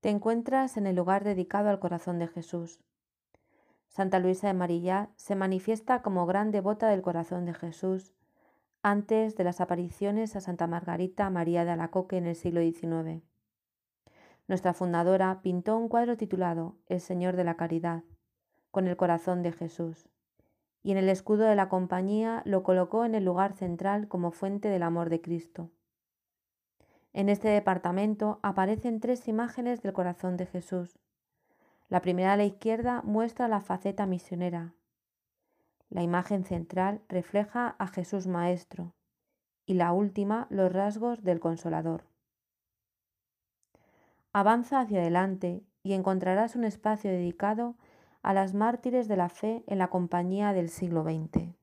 Te encuentras en el lugar dedicado al corazón de Jesús. Santa Luisa de Marillá se manifiesta como gran devota del corazón de Jesús antes de las apariciones a Santa Margarita María de Alacoque en el siglo XIX. Nuestra fundadora pintó un cuadro titulado El Señor de la Caridad, con el corazón de Jesús, y en el escudo de la compañía lo colocó en el lugar central como fuente del amor de Cristo. En este departamento aparecen tres imágenes del corazón de Jesús. La primera a la izquierda muestra la faceta misionera. La imagen central refleja a Jesús Maestro y la última los rasgos del Consolador. Avanza hacia adelante y encontrarás un espacio dedicado a las mártires de la fe en la compañía del siglo XX.